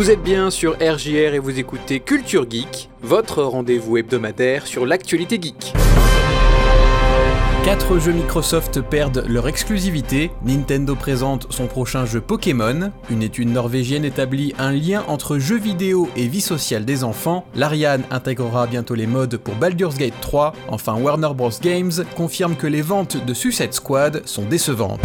Vous êtes bien sur RJR et vous écoutez Culture Geek, votre rendez-vous hebdomadaire sur l'actualité geek. Quatre jeux Microsoft perdent leur exclusivité, Nintendo présente son prochain jeu Pokémon, une étude norvégienne établit un lien entre jeux vidéo et vie sociale des enfants, l'Ariane intégrera bientôt les modes pour Baldur's Gate 3, enfin Warner Bros. Games confirme que les ventes de Suicide Squad sont décevantes.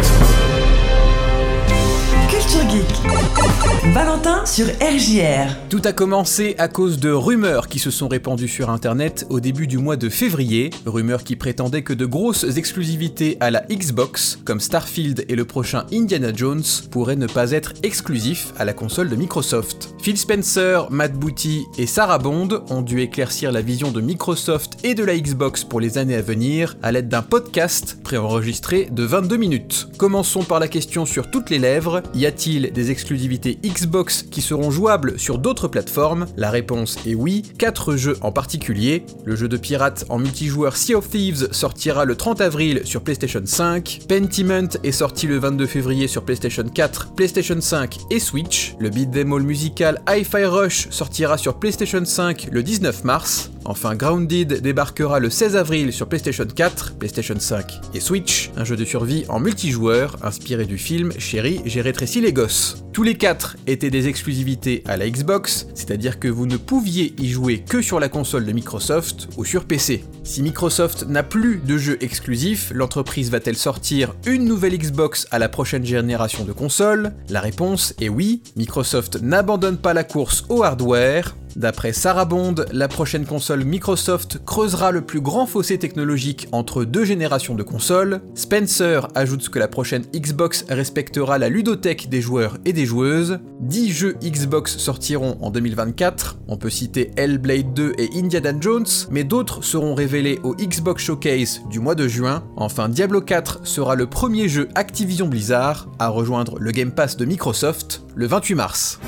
Valentin sur RJR. Tout a commencé à cause de rumeurs qui se sont répandues sur internet au début du mois de février, rumeurs qui prétendaient que de grosses exclusivités à la Xbox, comme Starfield et le prochain Indiana Jones, pourraient ne pas être exclusifs à la console de Microsoft. Phil Spencer, Matt Booty et Sarah Bond ont dû éclaircir la vision de Microsoft et de la Xbox pour les années à venir à l'aide d'un podcast préenregistré de 22 minutes. Commençons par la question sur toutes les lèvres, y a-t-il des exclusivités Xbox qui seront jouables sur d'autres plateformes? La réponse est oui, 4 jeux en particulier. Le jeu de pirate en multijoueur Sea of Thieves sortira le 30 avril sur PlayStation 5. Pentiment est sorti le 22 février sur PlayStation 4, PlayStation 5 et Switch. Le beat'em all musical Hi-Fi Rush sortira sur PlayStation 5 le 19 mars. Enfin, Grounded débarquera le 16 avril sur PlayStation 4, PlayStation 5 et Switch, un jeu de survie en multijoueur inspiré du film Chérie, j'ai rétréci les gosses. Tous les quatre étaient des exclusivités à la Xbox, c'est-à-dire que vous ne pouviez y jouer que sur la console de Microsoft ou sur PC. Si Microsoft n'a plus de jeux exclusifs, l'entreprise va-t-elle sortir une nouvelle Xbox à la prochaine génération de consoles? La réponse est oui, Microsoft n'abandonne pas la course au hardware, D'après Sarah Bond, la prochaine console Microsoft creusera le plus grand fossé technologique entre deux générations de consoles. Spencer ajoute que la prochaine Xbox respectera la ludothèque des joueurs et des joueuses. 10 jeux Xbox sortiront en 2024, on peut citer Hellblade 2 et Indiana Jones, mais d'autres seront révélés au Xbox Showcase du mois de juin. Enfin, Diablo 4 sera le premier jeu Activision Blizzard à rejoindre le Game Pass de Microsoft le 28 mars.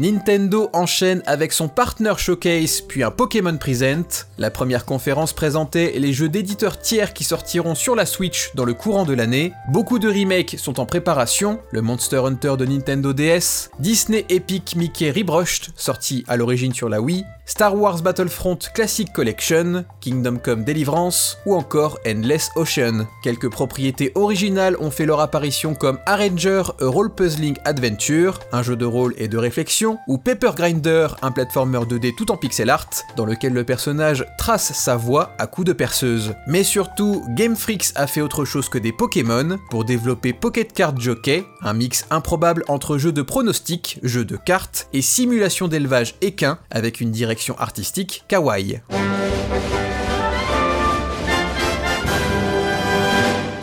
Nintendo enchaîne avec son Partner Showcase puis un Pokémon Present. La première conférence présentait les jeux d'éditeurs tiers qui sortiront sur la Switch dans le courant de l'année. Beaucoup de remakes sont en préparation, le Monster Hunter de Nintendo DS, Disney Epic Mickey Rebrushed, sorti à l'origine sur la Wii, Star Wars Battlefront Classic Collection, Kingdom Come Deliverance ou encore Endless Ocean. Quelques propriétés originales ont fait leur apparition comme Arranger A Role Puzzling Adventure, un jeu de rôle et de réflexion, ou Paper Grinder, un platformer 2D tout en pixel art, dans lequel le personnage trace sa voix à coups de perceuse. Mais surtout, Game Freaks a fait autre chose que des Pokémon pour développer Pocket Card Jockey, un mix improbable entre jeu de pronostic, jeu de cartes et simulation d'élevage équin avec une direction artistique kawaii.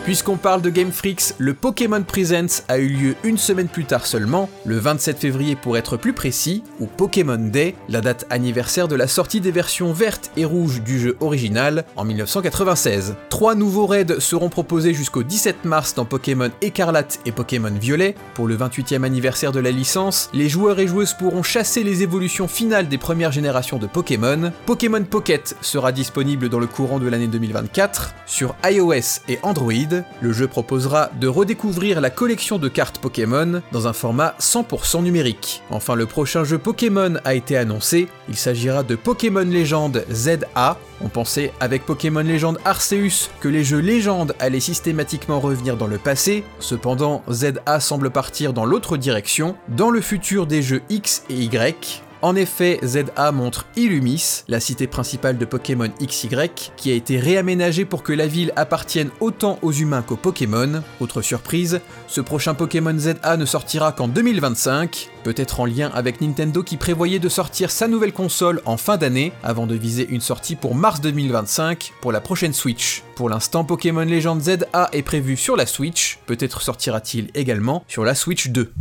Puisqu'on parle de Game Freaks, le Pokémon Presents a eu lieu une semaine plus tard seulement, le 27 février pour être plus précis, ou Pokémon Day, la date anniversaire de la sortie des versions vertes et rouges du jeu original en 1996. Trois nouveaux raids seront proposés jusqu'au 17 mars dans Pokémon Écarlate et Pokémon Violet. Pour le 28e anniversaire de la licence, les joueurs et joueuses pourront chasser les évolutions finales des premières générations de Pokémon. Pokémon Pocket sera disponible dans le courant de l'année 2024 sur iOS et Android le jeu proposera de redécouvrir la collection de cartes Pokémon dans un format 100% numérique. Enfin, le prochain jeu Pokémon a été annoncé, il s'agira de Pokémon Légende ZA. On pensait avec Pokémon Légende Arceus que les jeux légendes allaient systématiquement revenir dans le passé, cependant ZA semble partir dans l'autre direction, dans le futur des jeux X et Y, en effet, ZA montre Illumis, la cité principale de Pokémon XY, qui a été réaménagée pour que la ville appartienne autant aux humains qu'aux Pokémon. Autre surprise, ce prochain Pokémon ZA ne sortira qu'en 2025, peut-être en lien avec Nintendo qui prévoyait de sortir sa nouvelle console en fin d'année, avant de viser une sortie pour mars 2025 pour la prochaine Switch. Pour l'instant, Pokémon Legend ZA est prévu sur la Switch, peut-être sortira-t-il également sur la Switch 2.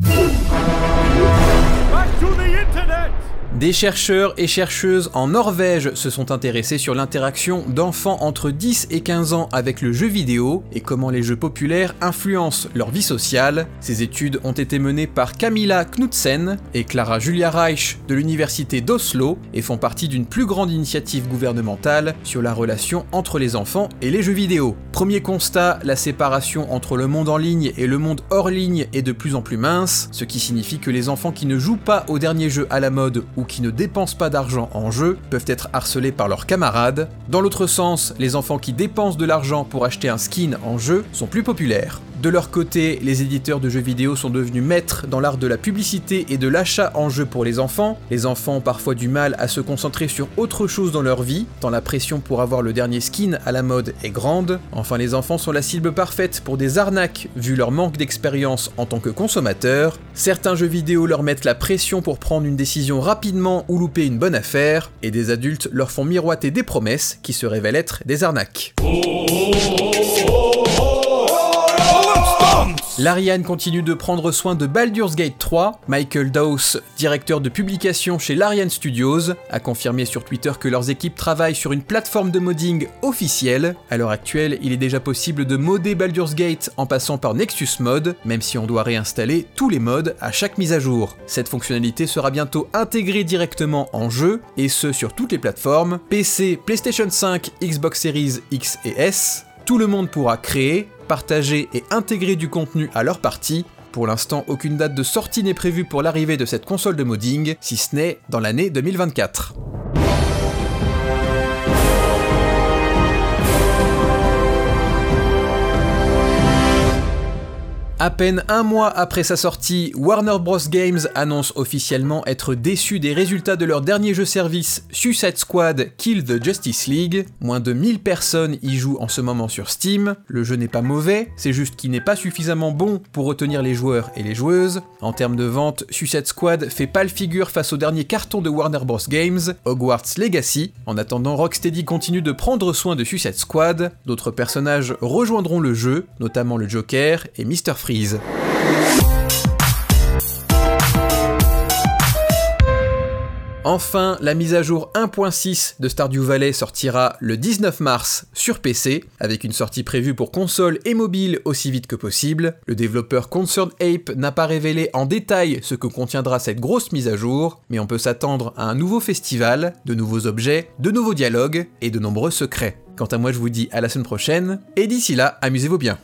Des chercheurs et chercheuses en Norvège se sont intéressés sur l'interaction d'enfants entre 10 et 15 ans avec le jeu vidéo et comment les jeux populaires influencent leur vie sociale. Ces études ont été menées par Camilla Knudsen et Clara Julia Reich de l'université d'Oslo et font partie d'une plus grande initiative gouvernementale sur la relation entre les enfants et les jeux vidéo. Premier constat, la séparation entre le monde en ligne et le monde hors ligne est de plus en plus mince, ce qui signifie que les enfants qui ne jouent pas aux derniers jeux à la mode ou qui ne dépensent pas d'argent en jeu peuvent être harcelés par leurs camarades. Dans l'autre sens, les enfants qui dépensent de l'argent pour acheter un skin en jeu sont plus populaires. De leur côté, les éditeurs de jeux vidéo sont devenus maîtres dans l'art de la publicité et de l'achat en jeu pour les enfants. Les enfants ont parfois du mal à se concentrer sur autre chose dans leur vie, tant la pression pour avoir le dernier skin à la mode est grande. Enfin, les enfants sont la cible parfaite pour des arnaques, vu leur manque d'expérience en tant que consommateurs. Certains jeux vidéo leur mettent la pression pour prendre une décision rapidement ou louper une bonne affaire, et des adultes leur font miroiter des promesses qui se révèlent être des arnaques. L'Ariane continue de prendre soin de Baldur's Gate 3. Michael Dawes, directeur de publication chez l'Ariane Studios, a confirmé sur Twitter que leurs équipes travaillent sur une plateforme de modding officielle. À l'heure actuelle, il est déjà possible de modder Baldur's Gate en passant par Nexus Mod, même si on doit réinstaller tous les mods à chaque mise à jour. Cette fonctionnalité sera bientôt intégrée directement en jeu, et ce sur toutes les plateformes PC, PlayStation 5, Xbox Series X et S. Tout le monde pourra créer, partager et intégrer du contenu à leur partie. Pour l'instant, aucune date de sortie n'est prévue pour l'arrivée de cette console de modding, si ce n'est dans l'année 2024. À peine un mois après sa sortie, Warner Bros. Games annonce officiellement être déçu des résultats de leur dernier jeu service Suicide Squad Kill the Justice League. Moins de 1000 personnes y jouent en ce moment sur Steam. Le jeu n'est pas mauvais, c'est juste qu'il n'est pas suffisamment bon pour retenir les joueurs et les joueuses. En termes de vente, Suicide Squad fait pâle figure face au dernier carton de Warner Bros. Games, Hogwarts Legacy. En attendant, Rocksteady continue de prendre soin de Suicide Squad. D'autres personnages rejoindront le jeu, notamment le Joker et Mr. Enfin, la mise à jour 1.6 de Stardew Valley sortira le 19 mars sur PC, avec une sortie prévue pour console et mobile aussi vite que possible. Le développeur Concerned Ape n'a pas révélé en détail ce que contiendra cette grosse mise à jour, mais on peut s'attendre à un nouveau festival, de nouveaux objets, de nouveaux dialogues et de nombreux secrets. Quant à moi, je vous dis à la semaine prochaine, et d'ici là, amusez-vous bien.